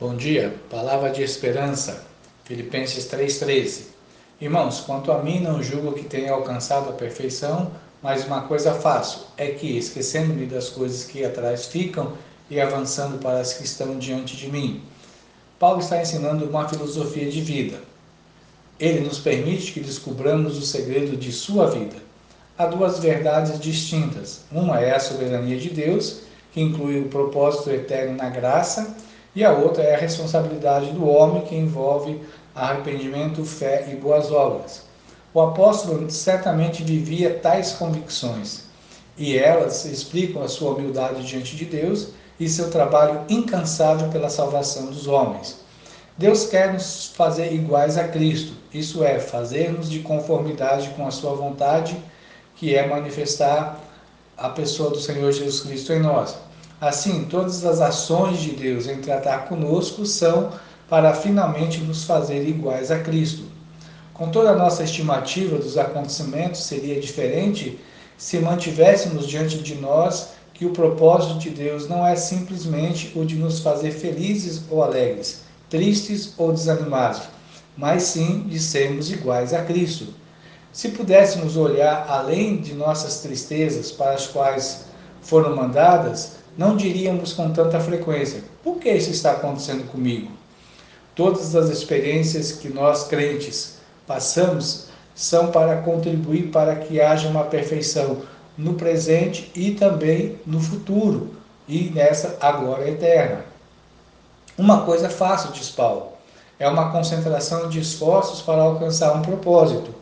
Bom dia, palavra de esperança, Filipenses 3,13. Irmãos, quanto a mim, não julgo que tenha alcançado a perfeição, mas uma coisa faço, é que, esquecendo-me das coisas que atrás ficam e avançando para as que estão diante de mim. Paulo está ensinando uma filosofia de vida. Ele nos permite que descubramos o segredo de sua vida. Há duas verdades distintas. Uma é a soberania de Deus, que inclui o propósito eterno na graça, e a outra é a responsabilidade do homem, que envolve arrependimento, fé e boas obras. O apóstolo certamente vivia tais convicções, e elas explicam a sua humildade diante de Deus e seu trabalho incansável pela salvação dos homens. Deus quer nos fazer iguais a Cristo, isso é, fazer-nos de conformidade com a sua vontade, que é manifestar a pessoa do Senhor Jesus Cristo em nós. Assim, todas as ações de Deus em tratar conosco são para finalmente nos fazer iguais a Cristo. Com toda a nossa estimativa dos acontecimentos seria diferente se mantivéssemos diante de nós que o propósito de Deus não é simplesmente o de nos fazer felizes ou alegres, tristes ou desanimados, mas sim de sermos iguais a Cristo. Se pudéssemos olhar além de nossas tristezas para as quais foram mandadas, não diríamos com tanta frequência: por que isso está acontecendo comigo? Todas as experiências que nós crentes passamos são para contribuir para que haja uma perfeição no presente e também no futuro e nessa agora eterna. Uma coisa fácil, diz Paulo, é uma concentração de esforços para alcançar um propósito.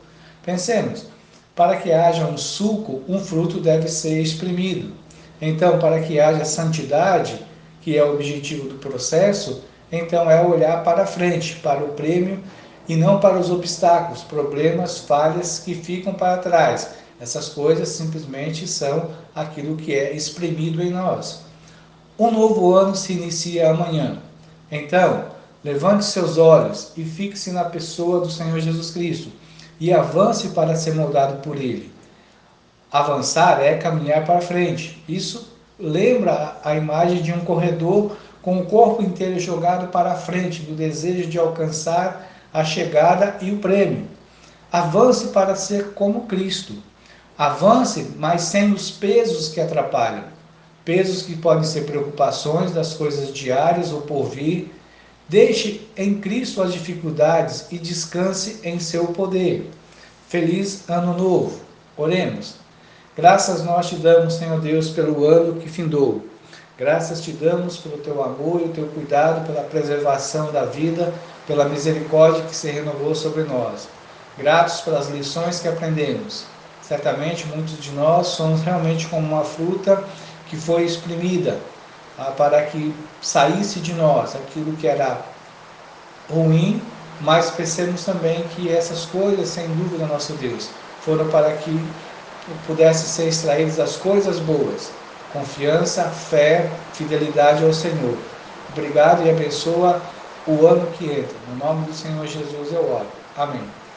Pensemos, para que haja um suco, um fruto deve ser exprimido. Então, para que haja santidade, que é o objetivo do processo, então é olhar para frente, para o prêmio e não para os obstáculos, problemas, falhas que ficam para trás. Essas coisas simplesmente são aquilo que é exprimido em nós. Um novo ano se inicia amanhã. Então, levante seus olhos e fixe na pessoa do Senhor Jesus Cristo e avance para ser moldado por Ele. Avançar é caminhar para frente. Isso lembra a imagem de um corredor com o corpo inteiro jogado para a frente, do desejo de alcançar a chegada e o prêmio. Avance para ser como Cristo. Avance, mas sem os pesos que atrapalham. Pesos que podem ser preocupações das coisas diárias ou por vir. Deixe em Cristo as dificuldades e descanse em seu poder. Feliz Ano Novo. Oremos. Graças nós te damos, Senhor Deus, pelo ano que findou. Graças te damos pelo teu amor e o teu cuidado, pela preservação da vida, pela misericórdia que se renovou sobre nós. Gratos pelas lições que aprendemos. Certamente muitos de nós somos realmente como uma fruta que foi exprimida ah, para que saísse de nós aquilo que era ruim, mas percebemos também que essas coisas, sem dúvida, nosso Deus, foram para que pudesse ser extraídas as coisas boas, confiança, fé, fidelidade ao Senhor. Obrigado e abençoa o ano que entra. No nome do Senhor Jesus eu oro. Amém.